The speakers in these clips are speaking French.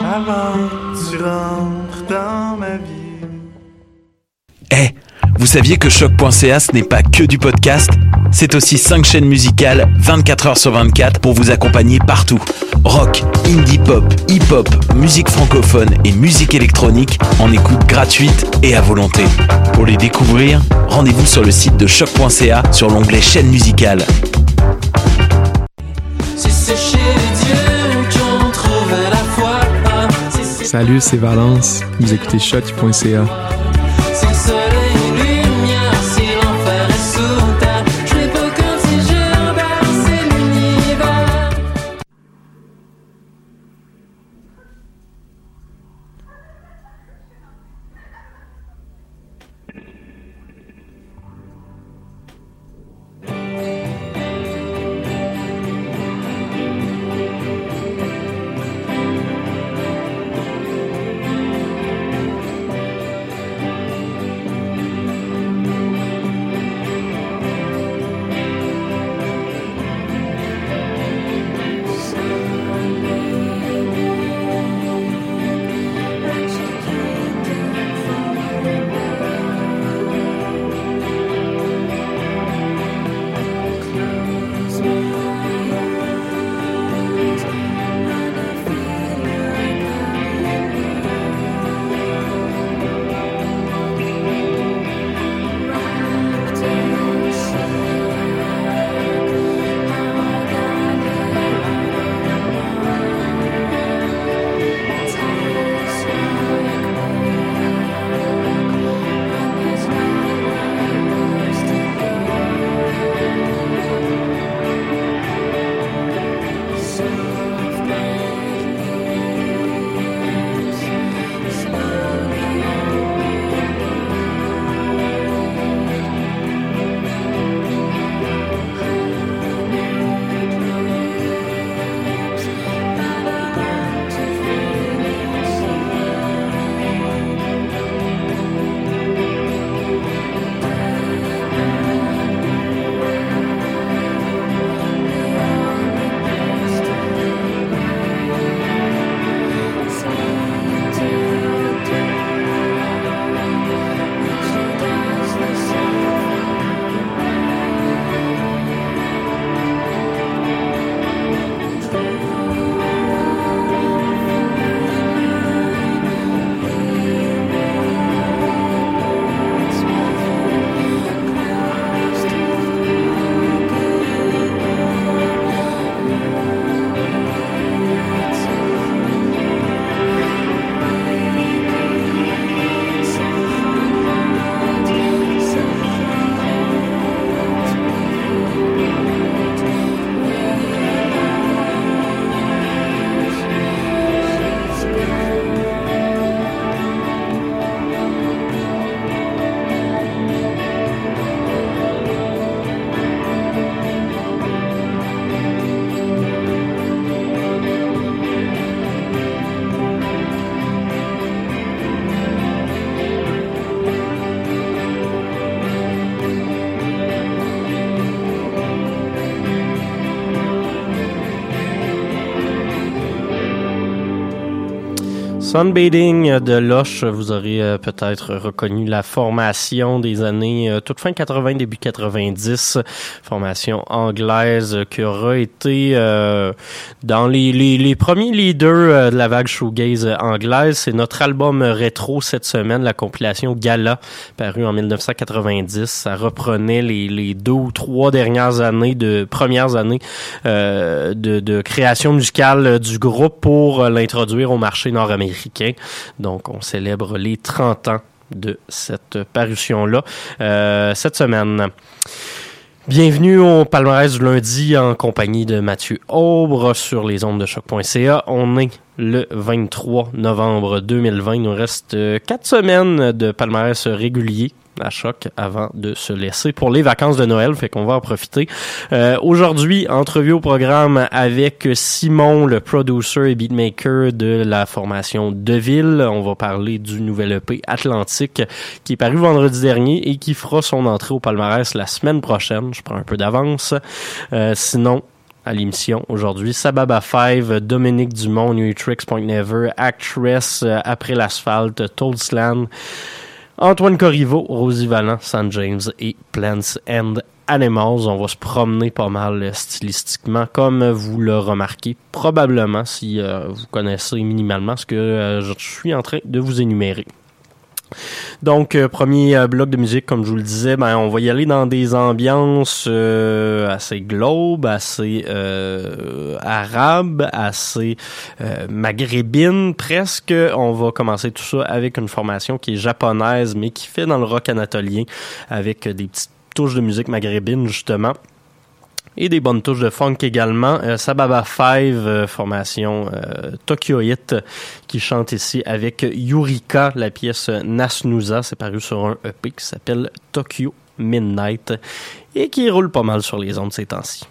Avant. Eh, vous saviez que choc.ca ce n'est pas que du podcast? C'est aussi 5 chaînes musicales 24 heures sur 24 pour vous accompagner partout. Rock, indie pop, hip-hop, musique francophone et musique électronique en écoute gratuite et à volonté. Pour les découvrir, rendez-vous sur le site de choc.ca sur l'onglet chaîne musicale. C'est Salut, c'est Valence. Vous écoutez shot.ca. Sunbathing de Loche, vous aurez euh, peut-être reconnu la formation des années euh, toute fin 80, début 90, formation anglaise qui aura été euh, dans les, les, les premiers leaders euh, de la vague shoegaze anglaise. C'est notre album rétro cette semaine, la compilation Gala, paru en 1990. Ça reprenait les, les deux ou trois dernières années de premières années euh, de, de création musicale du groupe pour euh, l'introduire au marché nord-américain. Donc, on célèbre les 30 ans de cette parution-là euh, cette semaine. Bienvenue au palmarès du lundi en compagnie de Mathieu Aubre sur les ondes de choc.ca. On est le 23 novembre 2020. Il nous reste euh, quatre semaines de palmarès régulier à choc avant de se laisser pour les vacances de Noël, fait qu'on va en profiter. Euh, Aujourd'hui, entrevue au programme avec Simon, le producer et beatmaker de la formation Deville. On va parler du nouvel EP Atlantique qui est paru vendredi dernier et qui fera son entrée au palmarès la semaine prochaine. Je prends un peu d'avance. Euh, sinon, à l'émission aujourd'hui. Sababa 5, Dominique Dumont, New Tricks Point Never, Actress, euh, Après l'asphalte, Toadsland, Antoine Corriveau, Rosie Vallant, San James et Plants and Animals. On va se promener pas mal euh, stylistiquement, comme vous le remarquez probablement si euh, vous connaissez minimalement ce que euh, je suis en train de vous énumérer. Donc, euh, premier euh, bloc de musique, comme je vous le disais, ben, on va y aller dans des ambiances euh, assez globes, assez euh, arabes, assez maghrébines presque. On va commencer tout ça avec une formation qui est japonaise, mais qui fait dans le rock anatolien, avec des petites touches de musique maghrébine, justement. Et des bonnes touches de funk également. Euh, Sababa 5, euh, formation euh, Tokyoite, qui chante ici avec Yurika, la pièce Nasnuza. C'est paru sur un EP qui s'appelle Tokyo Midnight et qui roule pas mal sur les ondes ces temps-ci.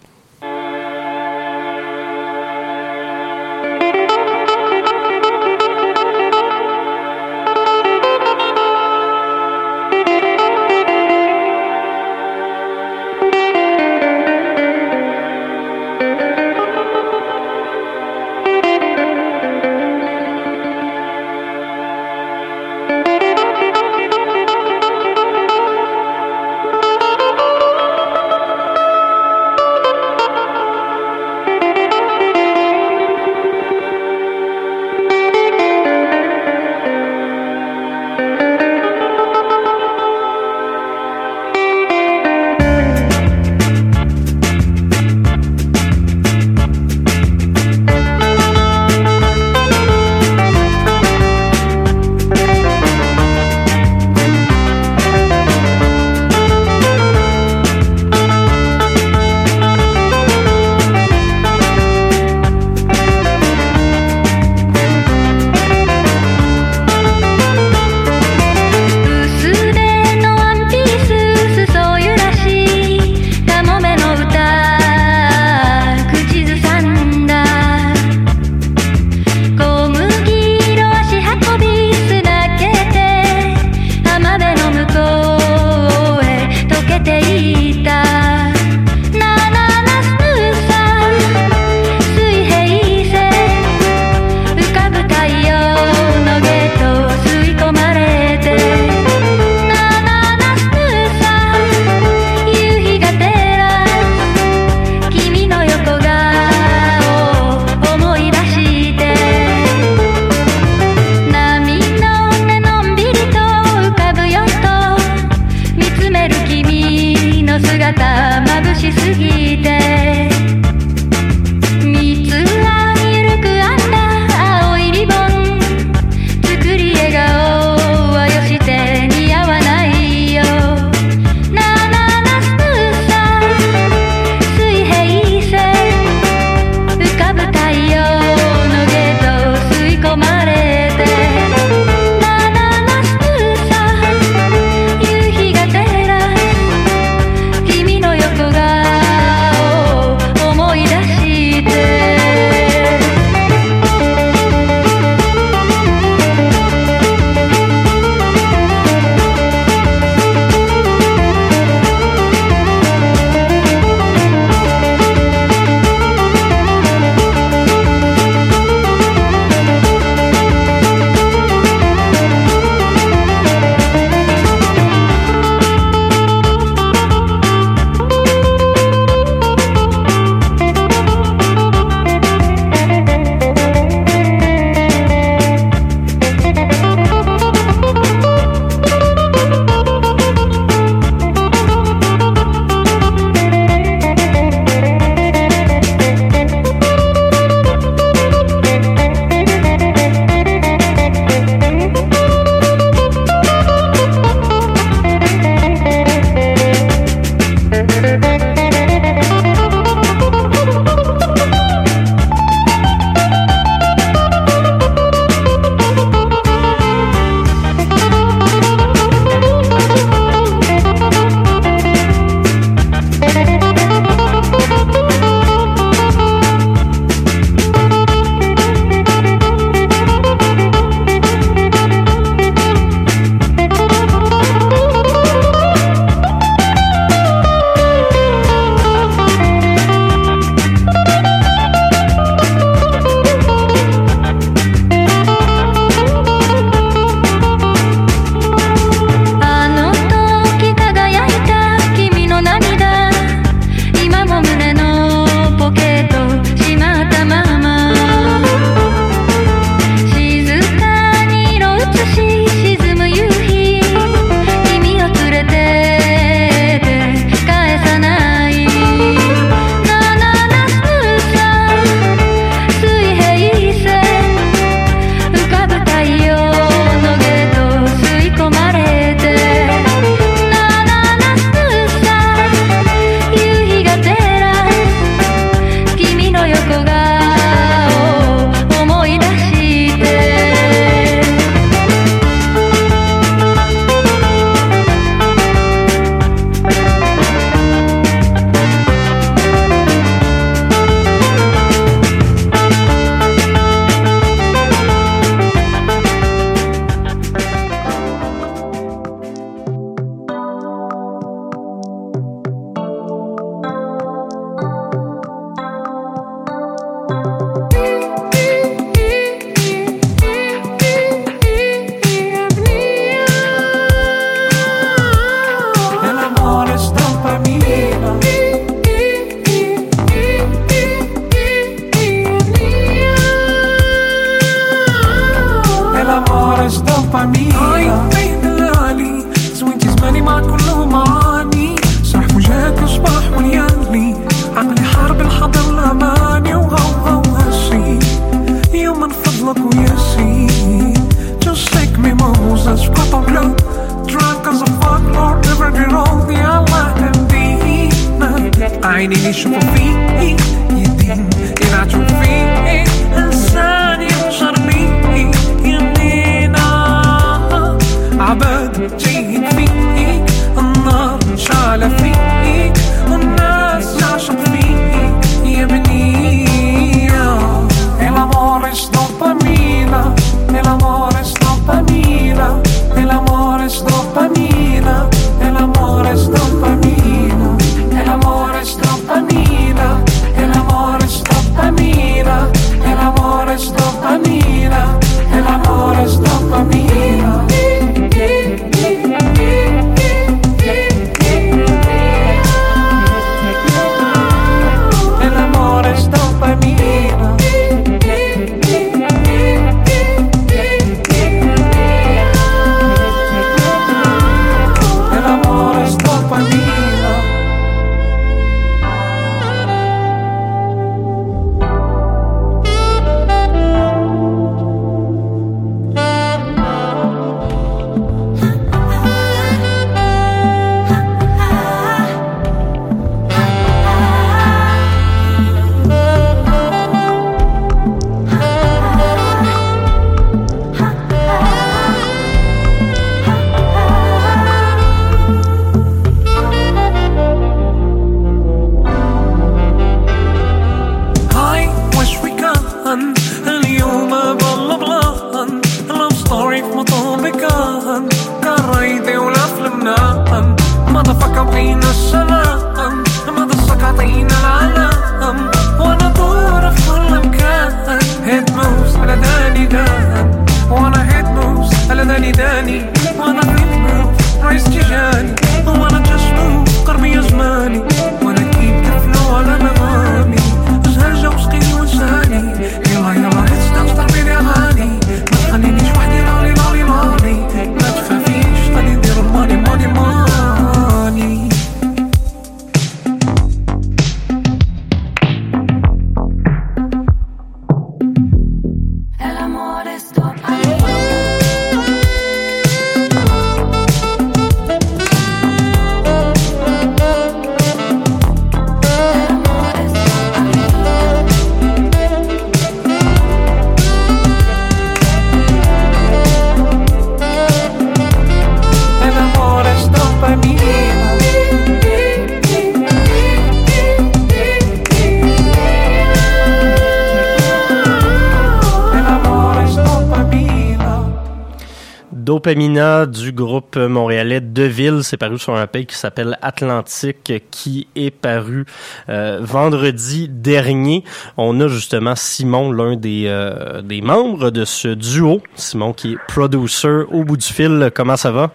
Du groupe montréalais Deville, c'est paru sur un pays qui s'appelle Atlantique, qui est paru euh, vendredi dernier. On a justement Simon, l'un des, euh, des membres de ce duo. Simon qui est producer au bout du fil. Comment ça va?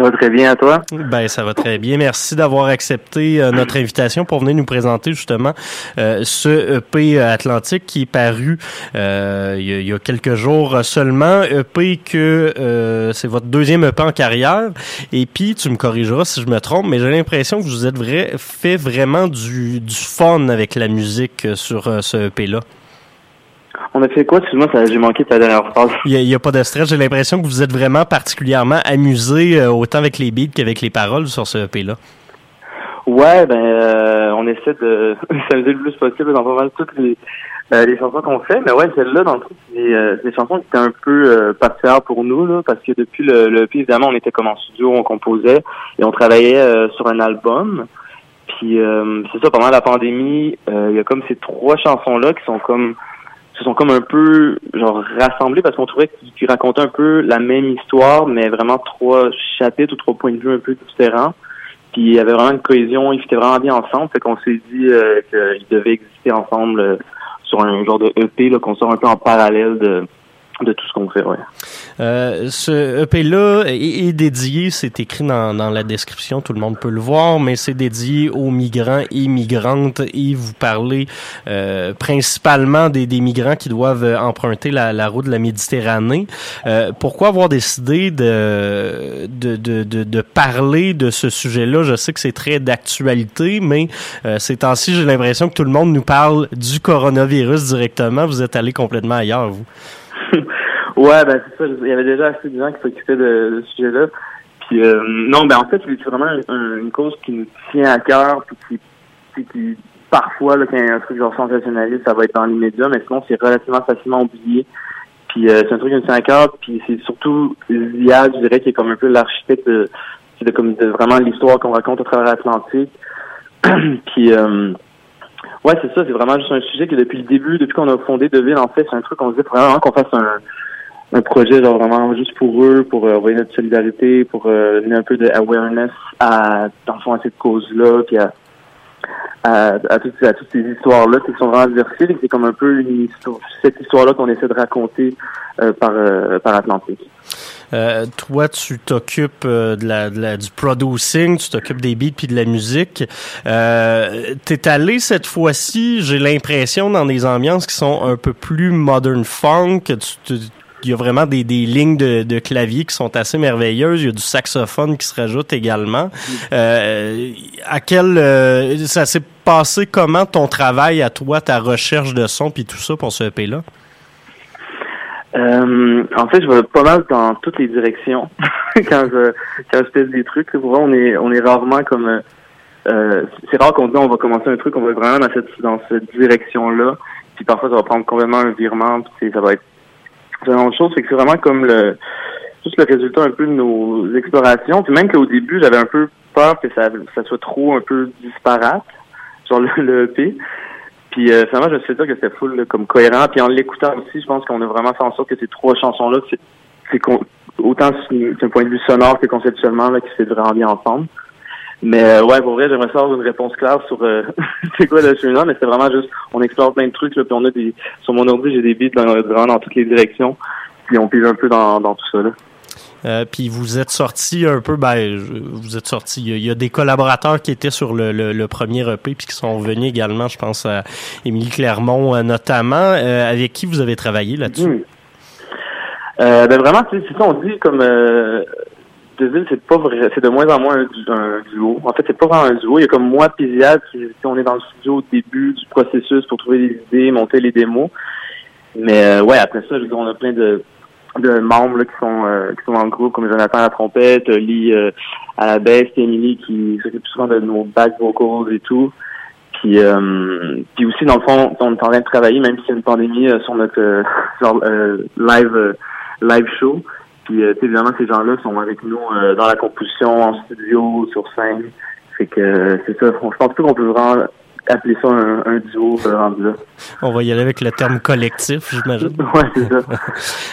Ça va très bien à toi? Ben, ça va très bien. Merci d'avoir accepté euh, notre invitation pour venir nous présenter justement euh, ce EP Atlantique qui est paru euh, il, y a, quelques jours seulement. EP que c'est votre deuxième EP en carrière. Et puis, tu me corrigeras si je me trompe, mais j'ai l'impression que vous êtes vrai, fait vraiment du, fun avec la musique sur ce EP-là. On a fait quoi? Excuse-moi, ça- j'ai manqué ta dernière phrase. Il n'y a, pas de stress. J'ai l'impression que vous êtes vraiment particulièrement amusé euh, autant avec les beats qu'avec les paroles sur ce EP-là. Ouais, ben, euh, on essaie de s'amuser le plus possible dans pas mal toutes les, euh, les chansons qu'on fait. Mais ouais, celle-là, dans le c'est euh, c'est des chansons qui étaient un peu particulières pour nous, là, parce que depuis le, le EP, évidemment, on était comme en studio, on composait et on travaillait sur un album. Puis euh, c'est ça, pendant la pandémie, il y a comme ces trois chansons-là qui sont comme se sont comme un peu genre rassemblées parce qu'on trouvait qu'ils racontaient un peu la même histoire, mais vraiment trois chapitres ou trois points de vue un peu différents. Puis il y avait vraiment une cohésion, ils étaient vraiment bien ensemble, fait qu'on s'est dit euh, qu'ils devaient exister ensemble euh, sur un genre de EP qu'on sort un peu en parallèle de, de tout ce qu'on fait, ouais. Euh, ce EP-là est, dédié, c'est écrit dans, dans la description, tout le monde peut le voir, mais c'est dédié aux migrants et migrantes et vous parlez euh, principalement des, des migrants qui doivent emprunter la, la route de la Méditerranée. Euh, pourquoi avoir décidé de, de, de, de, de parler de ce sujet-là? Je sais que c'est très d'actualité, mais euh, ces temps-ci, j'ai l'impression que tout le monde nous parle du coronavirus directement. Vous êtes allé complètement ailleurs, vous. Ouais, ben c'est ça. Il y avait déjà assez de gens qui s'occupaient de, ce sujet-là. Puis euh, non, ben en fait, c'est vraiment un- une cause qui nous tient à cœur, puis qui parfois là, quand il y a un truc genre sensationnaliste, ça va être dans l'immédiat, mais sinon c'est relativement facilement oublié. Puis euh, c'est un truc qui me tient à cœur, puis c'est surtout Ziad, je dirais, qui est comme un peu l'architecte de, de, comme de vraiment l'histoire qu'on raconte à travers l'Atlantique. puis euh, ouais, c'est ça, c'est vraiment juste un sujet que depuis le début, depuis qu'on a fondé Deville, en fait, c'est un truc qu'on se vraiment qu'on fasse un, un projet genre vraiment juste pour eux, pour euh, envoyer notre solidarité, pour euh, donner un peu de awareness à dans fond, à cette cause-là, puis à, à, à, toutes, à toutes ces histoires-là qui sont vraiment diversifiées, c'est comme un peu cette histoire-là qu'on essaie de raconter euh, par euh, par Atlantique. Euh, toi, tu t'occupes euh, de la, de la- du producing, tu t'occupes des beats puis de la musique. Euh, T'es allé cette fois-ci, j'ai l'impression, dans des ambiances qui sont un peu plus modern funk. Tu, tu- il y a vraiment des, des lignes de, de clavier qui sont assez merveilleuses. Il y a du saxophone qui se rajoute également. Euh, à quel euh, ça s'est passé comment ton travail à toi, ta recherche de son puis tout ça pour ce EP là? Euh, en fait, je vais pas mal dans toutes les directions quand je quand je teste des trucs. Pour on est on est rarement comme c'est rare qu'on dit on va commencer un truc, on va vraiment dans cette dans cette direction-là. Puis parfois ça va prendre complètement un virement, puis ça va être autre chose. C'est vraiment comme le juste le résultat un peu de nos explorations. Puis même qu'au début, j'avais un peu peur que ça ça soit trop un peu disparate, genre le, le EP. Puis euh, finalement, je suis dit que c'était full là, comme cohérent. Puis en l'écoutant aussi, je pense qu'on a vraiment fait en sorte que ces trois chansons-là, c'est, c'est autant d'un point de vue sonore que conceptuellement, là, qui fait vraiment bien ensemble. Mais euh, ouais, pour vrai, j'aimerais savoir une réponse claire sur euh, c'est quoi le chemin, mais c'est vraiment juste, on explore plein de trucs, là, puis on a des, sur mon ordi, j'ai des beats dans, vraiment dans toutes les directions, puis on pige un peu dans, dans tout ça, là. Euh, puis vous êtes sorti un peu, ben, vous êtes sorti. Il y, a, il y a des collaborateurs qui étaient sur le, le, le premier EP puis qui sont venus également. Je pense à Émilie Clermont euh, notamment, euh, avec qui vous avez travaillé là-dessus? Hmm. Euh, ben vraiment, tu sais, c'est ça, on dit comme euh, C'est pas c'est de moins en moins un, du- un duo. En fait, c'est pas vraiment un duo. Il y a comme moi, puis Ziad, qui, on est dans le studio au début du processus pour trouver des idées, monter les démos. Mais euh, ouais, après ça, on a plein de, de membres qui sont euh, qui sont dans le groupe, comme Jonathan à la trompette, euh, Lee à la baisse, Emily qui s'occupe souvent de nos back vocals et tout. Puis, puis aussi, dans le fond, on est en train de travailler, même s'il y a une pandémie, sur notre genre, live live show. Puis, euh, évidemment, ces gens-là sont avec nous euh, dans la composition, en studio, sur scène. Fait que euh, c'est ça. Je pense pas qu'on peut vraiment appeler ça un, un duo euh, rendu là. On va y aller avec le terme collectif, j'imagine. Ouais, c'est ça.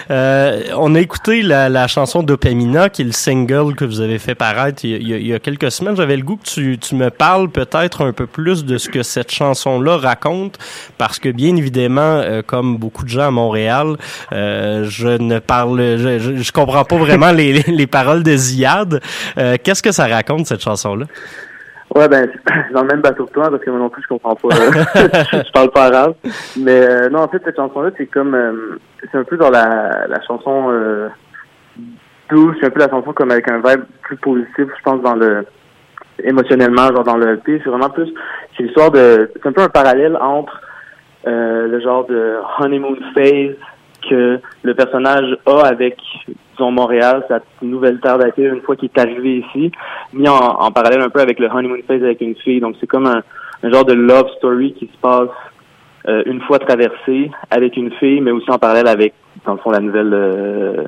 Euh, on a écouté la, la chanson Dopamina, qui est le single que vous avez fait paraître il y a, il y quelques semaines. J'avais le goût que tu, tu me parles peut-être un peu plus de ce que cette chanson-là raconte, parce que bien évidemment, euh, comme beaucoup de gens à Montréal, euh, je ne parle, je, je, je comprends pas vraiment les, les, les paroles de Ziad. Euh, Qu'est-ce que ça raconte cette chanson-là? Ouais, ben, c'est dans le même bateau que toi, parce que moi non plus, je comprends pas. je parle pas arabe. Mais euh, non, en fait, cette chanson-là, c'est comme... euh, c'est un peu dans la, la chanson euh, douce, c'est un peu la chanson comme avec un vibe plus positif, je pense, dans le... émotionnellement, genre dans le EP. C'est vraiment plus... C'est l'histoire de... C'est un peu un parallèle entre euh, le genre de honeymoon phase que le personnage a avec, disons, Montréal, sa nouvelle terre d'accueil, une fois qu'il est arrivé ici, mis en, en parallèle un peu avec le honeymoon phase avec une fille. Donc, c'est comme un, un genre de love story qui se passe euh, une fois traversé avec une fille, mais aussi en parallèle avec, dans le fond, la nouvelle, euh,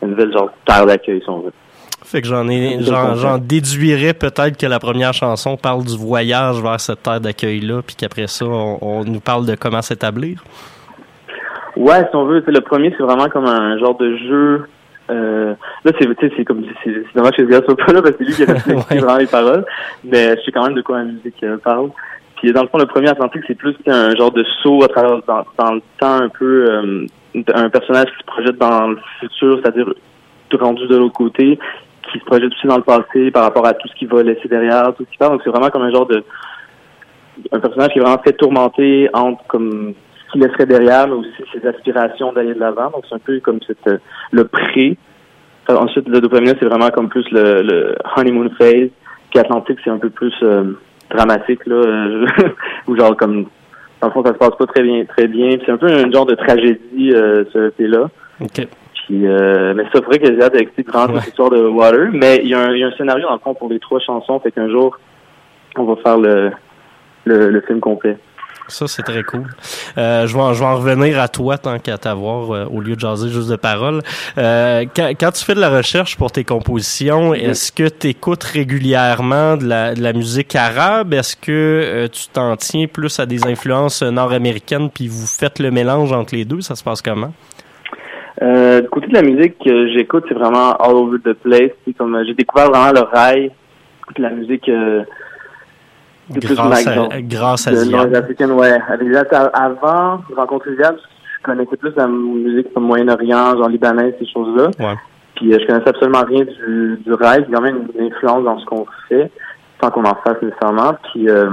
la nouvelle genre terre d'accueil, si on veut. Fait que j'en ai, j'en, déduirais peut-être que la première chanson parle du voyage vers cette terre d'accueil-là, puis qu'après ça, on, on nous parle de comment s'établir. Ouais, si on veut, c'est le premier, c'est vraiment comme un genre de jeu. Euh, là, c'est, tu sais, c'est comme, c'est, c'est dommage que ce gars soit pas là parce que c'est lui qui a réfléchi Ouais. vraiment les paroles. Mais je sais quand même de quoi la musique euh, parle. Puis dans le fond, le premier Atlantique, c'est plus un genre de saut à travers dans, dans le temps un peu euh, un personnage qui se projette dans le futur, c'est-à-dire rendu de l'autre côté, qui se projette aussi dans le passé par rapport à tout ce qu'il va laisser derrière, tout ce qui parle. Donc c'est vraiment comme un genre de un personnage qui est vraiment très tourmenté entre comme qu'il laisserait derrière, mais aussi ses aspirations d'aller de l'avant. Donc c'est un peu comme cette, euh, le pré. Euh, ensuite, le dopamine, c'est vraiment comme plus le, le honeymoon phase. Puis Atlantique, c'est un peu plus euh, dramatique, là, euh, ou genre comme dans le fond, ça se passe pas très bien, très bien. Puis C'est un peu un genre de tragédie, euh, ce EP-là. OK. Puis, euh, mais ça ferait que j'ai hâte d'expliquer Ouais. cette histoire de Water. Mais il y, a un, il y a un scénario dans le fond pour les trois chansons. Fait qu'un jour, on va faire le le, le film complet. Ça, c'est très cool. Euh, je, vais en, je vais en revenir à toi tant qu'à t'avoir euh, au lieu de jaser juste de paroles. Euh, quand, quand tu fais de la recherche pour tes compositions, est-ce que tu écoutes régulièrement de la, de la musique arabe? Est-ce que euh, tu t'en tiens plus à des influences nord-américaines puis vous faites le mélange entre les deux? Ça se passe comment? Euh, du côté de la musique que j'écoute, c'est vraiment all over the place. C'est comme euh, j'ai découvert vraiment le rail, de la musique euh, de plus Grâce Mike, à, grâce à de Ziad. nord-africaine, ouais. Avec avant de rencontrer Ziad, je connaissais plus la musique comme Moyen-Orient, genre libanaise, ces choses-là. Ouais. Puis euh, je connaissais absolument rien du, du rail. Il y a quand même une influence dans ce qu'on fait, sans qu'on en fasse nécessairement. Puis euh,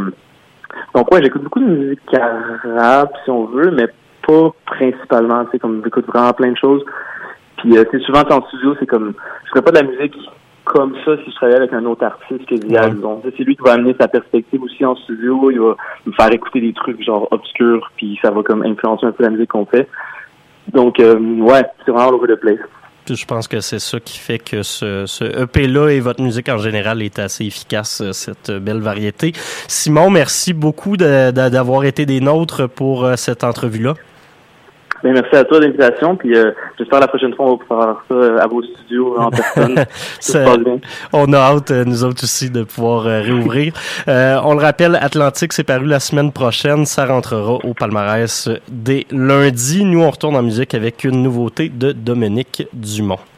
donc ouais, j'écoute beaucoup de musique arabe, si on veut, mais pas principalement. Tu sais, comme j'écoute vraiment plein de choses. Puis euh, c'est souvent en studio, c'est comme je ferais pas de la musique comme ça si je travaillais avec un autre artiste que Ziad. Ouais. C'est lui qui va amener sa perspective aussi en studio. Il va me faire écouter des trucs genre obscurs, puis ça va comme influencer un peu la musique qu'on fait. Donc euh, ouais, c'est vraiment all over the place. Puis je pense que c'est ça qui fait que ce, ce EP-là et votre musique en général est assez efficace, euh, cette belle variété. Simon, merci beaucoup d'avoir été des nôtres pour euh, cette entrevue-là. Ben, merci à toi de l'invitation, puis euh, j'espère la prochaine fois on va pouvoir faire ça euh, à vos studios en personne. Ça bien. On a hâte, euh, nous autres aussi, de pouvoir euh, réouvrir. Euh, on le rappelle, Atlantique, c'est paru la semaine prochaine. Ça rentrera au palmarès dès lundi. Nous, on retourne en musique avec une nouveauté de Dominique Dumont.「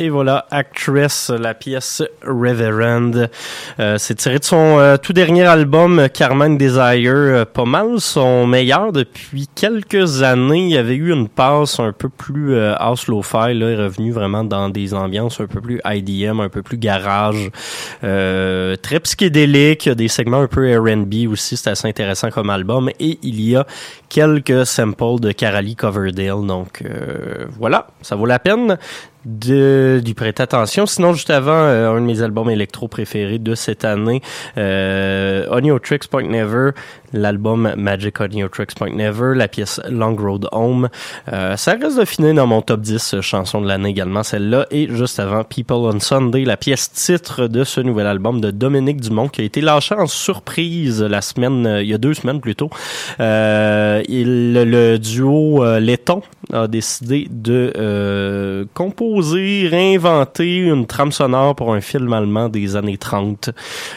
Et voilà, Actress, la pièce Reverend. Euh, c'est tiré de son euh, tout dernier album, Carmen Desire. Euh, pas mal son meilleur depuis quelques années. Il y avait eu une passe un peu plus house lo-fi. Là, est revenu vraiment dans des ambiances un peu plus IDM, un peu plus garage. Très psychédélique. Des segments un peu R&B aussi. C'est assez intéressant comme album. Et il y a quelques samples de Carali Coverdale. Donc voilà, ça vaut la peine de, d'y prêter attention. Sinon, juste avant, euh, un de mes albums électro préférés de cette année, euh, Audio Tricks Point Never, l'album Magic Audio Tricks Point Never, la pièce Long Road Home. Euh, ça reste de finir dans mon top 10 euh, chansons de l'année également, celle-là. Et juste avant, People on Sunday, la pièce titre de ce nouvel album de Dominique Dumont qui a été lâché en surprise la semaine, euh, il y a deux semaines plutôt. Euh, il, le duo euh, Letton a décidé de composer, réinventer une trame sonore pour un film allemand des années 30.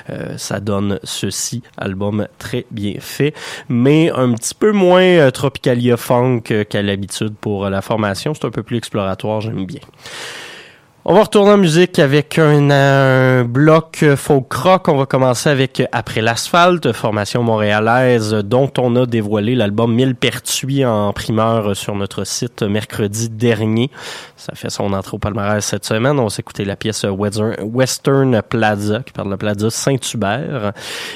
Euh, ça donne ceci, album très bien fait, mais un petit peu moins euh, tropicalia funk euh, qu'à l'habitude pour euh, la formation. C'est un peu plus exploratoire, j'aime bien. On va retourner en musique avec un, un bloc folk rock. On va commencer avec Après l'asphalte, formation montréalaise dont on a dévoilé l'album Mille Pertuis en primeur sur notre site mercredi dernier. Ça fait son entrée au palmarès cette semaine. On s'est écouté la pièce Western, Plaza qui parle de Plaza Saint-Hubert.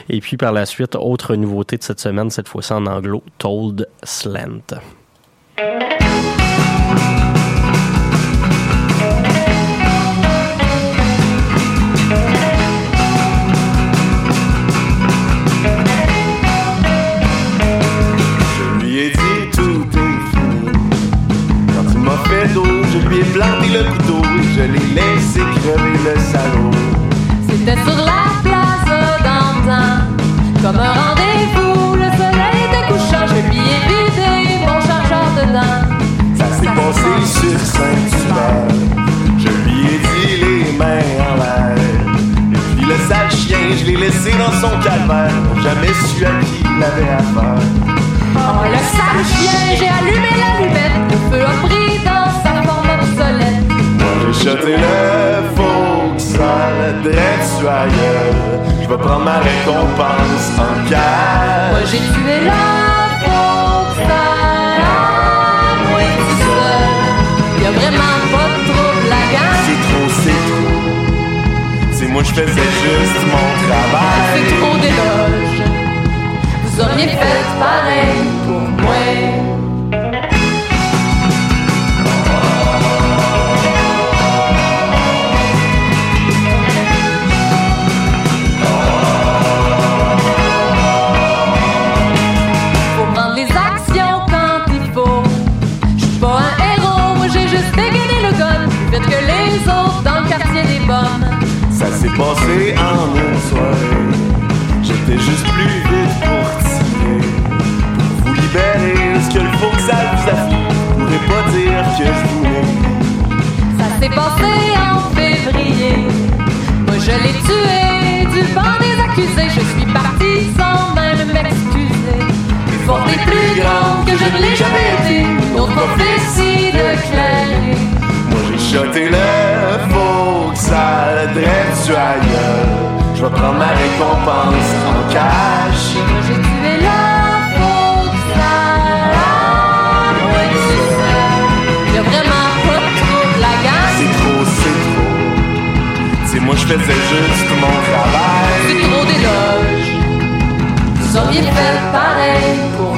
Et puis par la suite, autre nouveauté de cette semaine, cette fois-ci en anglo, Told Slant. Je faisais juste mon C'est travail. trop d'éloges. Vous auriez fait passé en une soirée. J'étais juste plus vite pour tirer. Pour vous libérer, ce que le faut que ça vous afflige. Je pourrais pas dire que je voulais. Ça s'est passé en février. Moi je l'ai tué du banc des accusés. Je suis parti sans même m'excuser. Plus forte et plus grande que je ne l'ai jamais été. Une autre prophétie de clairer. Moi j'ai shoté le faux sale je vais prendre ma récompense en cash. C'est trop. C'est trop, c'est moi je faisais juste mon travail. C'est trop d'éloges. Vous auriez pareil pour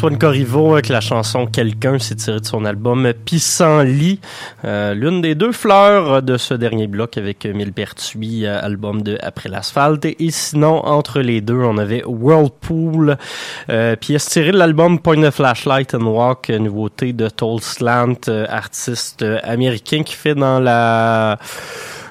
Antoine Corriveau avec la chanson Quelqu'un s'est tiré de son album Pissenlit, euh, l'une des deux fleurs de ce dernier bloc avec Millepertuis, euh, album de Après l'asphalte. Et sinon, entre les deux, on avait Whirlpool, euh, pièce tirée de l'album Point of Flashlight and Walk, nouveauté de Toll Slant, euh, artiste euh, américain qui fait dans la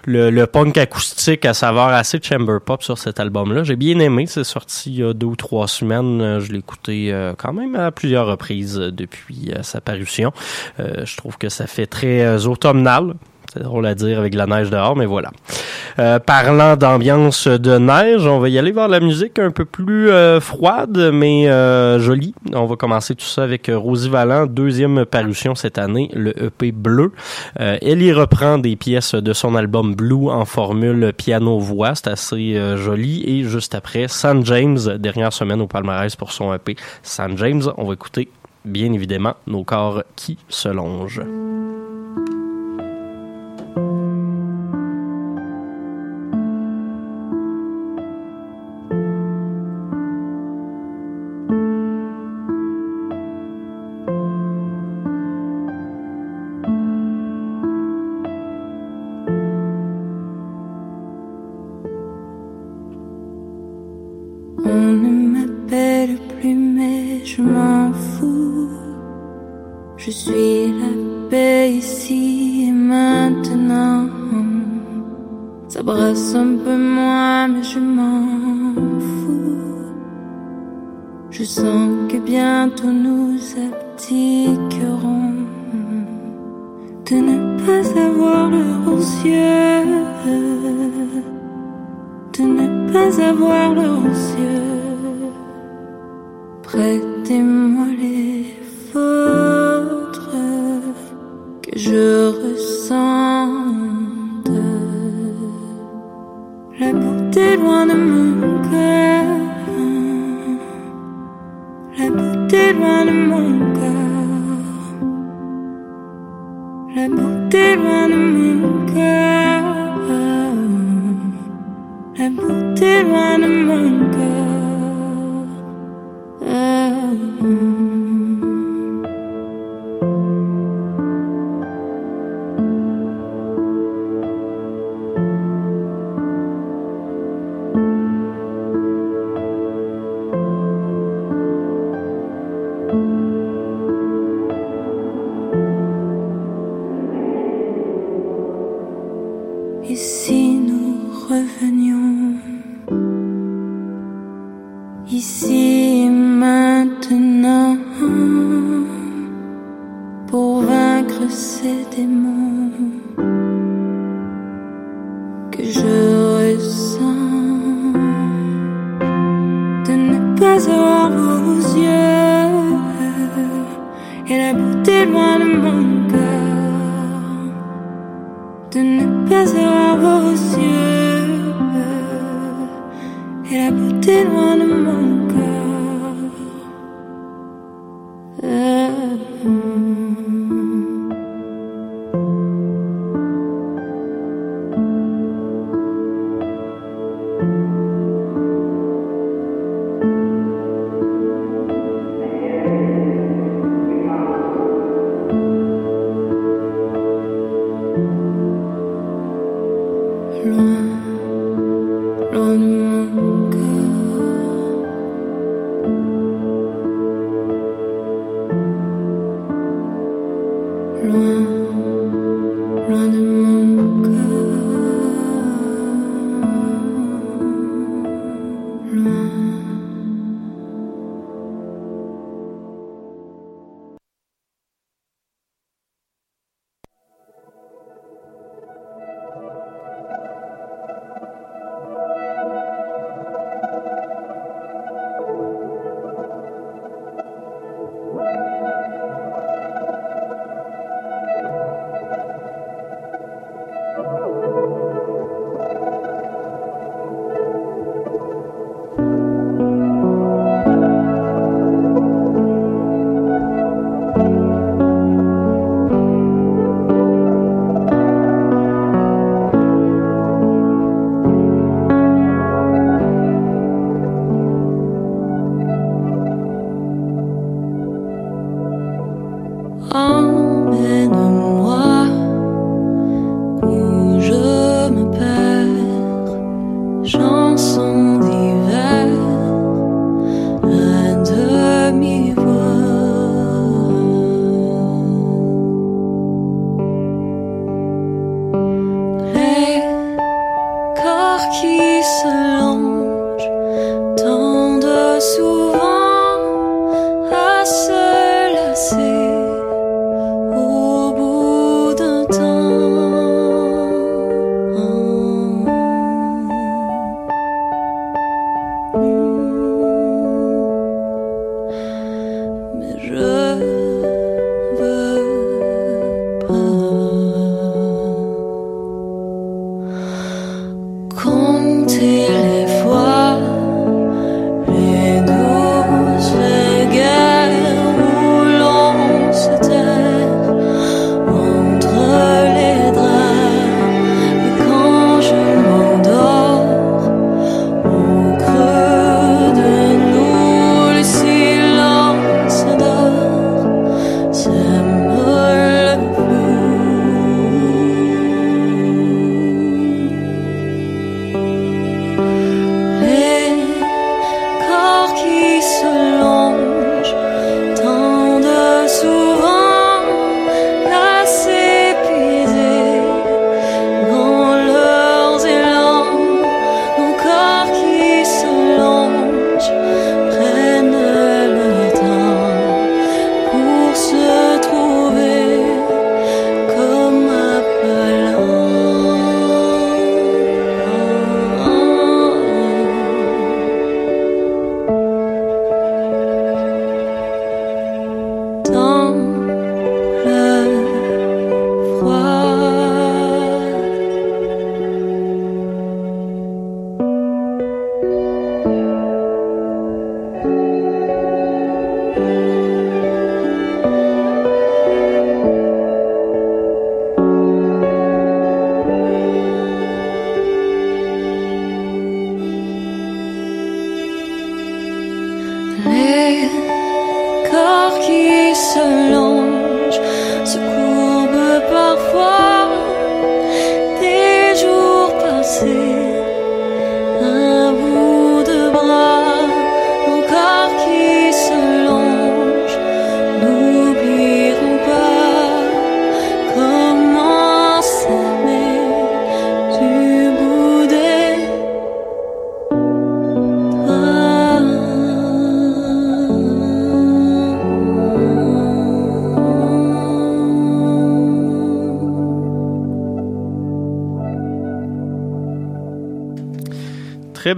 le, le punk acoustique à savoir assez chamber pop sur cet album-là. J'ai bien aimé. C'est sorti il y a deux ou trois semaines. Euh, Je l'ai écouté euh, quand même à plusieurs reprises depuis euh, sa parution. Je trouve que ça fait très automnal. C'est drôle à dire avec la neige dehors, mais voilà. Euh, parlant d'ambiance de neige, on va y aller vers la musique un peu plus euh, froide, mais euh, jolie. On va commencer tout ça avec Rosie Vallant, deuxième parution cette année, le EP Bleu. Elle y reprend des pièces de son album Blue en formule piano-voix. C'est assez joli. Et juste après, San James, dernière semaine au palmarès pour son EP San James. On va écouter, bien évidemment, nos corps qui se longent. De ne pas avoir leurs yeux. Prêtez-moi les vôtres que je ressente.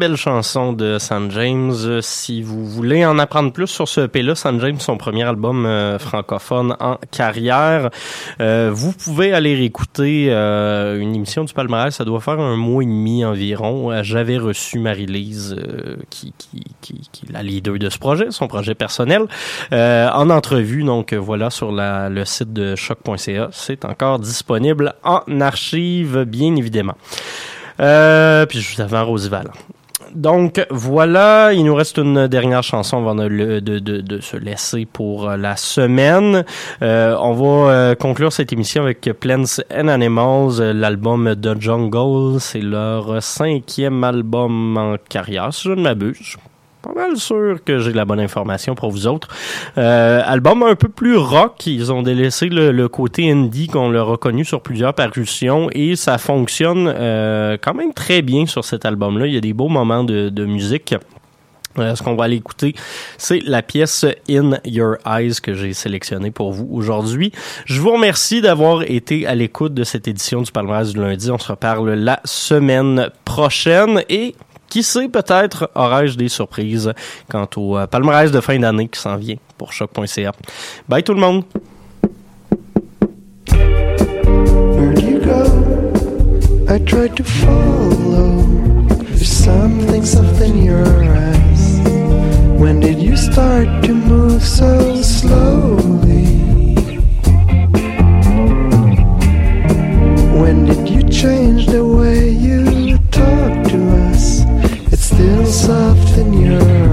Belle chanson de San James. Euh, Si vous voulez en apprendre plus sur ce EP-là, San James, son premier album euh, francophone en carrière, euh, vous pouvez aller écouter une émission du Palmarès. Ça doit faire un mois et demi environ. J'avais reçu Marie-Lise, qui, est la leader de ce projet, son projet personnel, en entrevue. Donc voilà, sur la, le site de choc.ca. C'est encore disponible en archive, bien évidemment. Euh, puis juste avant Roosevelt. Donc voilà, il nous reste une dernière chanson avant de, de, de, de se laisser pour euh, la semaine. Euh, on va euh, conclure cette émission avec Plants and Animals, euh, l'album The Jungle. C'est leur cinquième album en carrière, si je ne m'abuse. Pas mal sûr que j'ai la bonne information pour vous autres. Euh, album un peu plus rock. Ils ont délaissé le, le côté indie qu'on leur a connu sur plusieurs parutions et ça fonctionne euh, quand même très bien sur cet album-là. Il y a des beaux moments de, de musique. Euh, ce qu'on va aller écouter, c'est la pièce In Your Eyes que j'ai sélectionnée pour vous aujourd'hui. Je vous remercie d'avoir été à l'écoute de cette édition du Palmarès du lundi. On se reparle la semaine prochaine et qui sait, peut-être aurais-je des surprises quant au euh, palmarès de fin d'année qui s'en vient pour choc.ca. Bye tout le monde! soften your